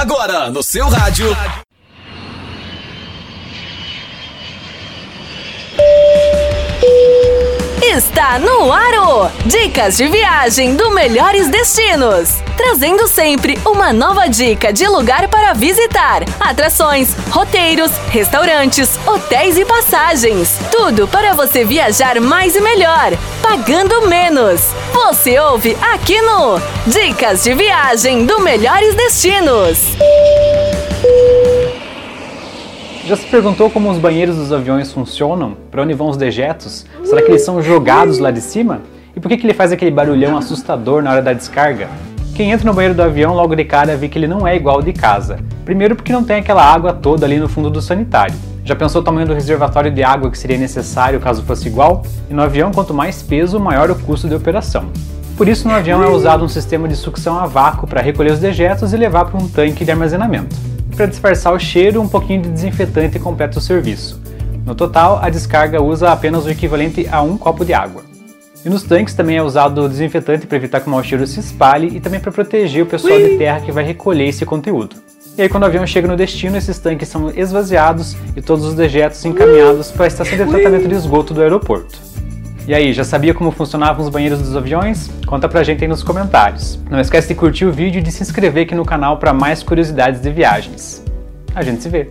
Agora, no seu rádio. Está no Aro! Dicas de viagem do Melhores Destinos. Trazendo sempre uma nova dica de lugar para visitar, atrações, roteiros, restaurantes, hotéis e passagens. Tudo para você viajar mais e melhor, pagando menos. Você ouve aqui no Dicas de Viagem do Melhores Destinos. Já se perguntou como os banheiros dos aviões funcionam? Para onde vão os dejetos? Será que eles são jogados lá de cima? E por que, que ele faz aquele barulhão assustador na hora da descarga? Quem entra no banheiro do avião logo de cara vê que ele não é igual ao de casa. Primeiro porque não tem aquela água toda ali no fundo do sanitário. Já pensou o tamanho do reservatório de água que seria necessário caso fosse igual? E no avião, quanto mais peso, maior o custo de operação. Por isso, no avião é usado um sistema de sucção a vácuo para recolher os dejetos e levar para um tanque de armazenamento para disfarçar o cheiro, um pouquinho de desinfetante completa o serviço. No total, a descarga usa apenas o equivalente a um copo de água. E nos tanques também é usado desinfetante para evitar que o mau cheiro se espalhe e também para proteger o pessoal Ui. de terra que vai recolher esse conteúdo. E aí quando o avião chega no destino, esses tanques são esvaziados e todos os dejetos encaminhados para a estação de tratamento de esgoto do aeroporto. E aí, já sabia como funcionavam os banheiros dos aviões? Conta pra gente aí nos comentários. Não esquece de curtir o vídeo e de se inscrever aqui no canal para mais curiosidades de viagens. A gente se vê!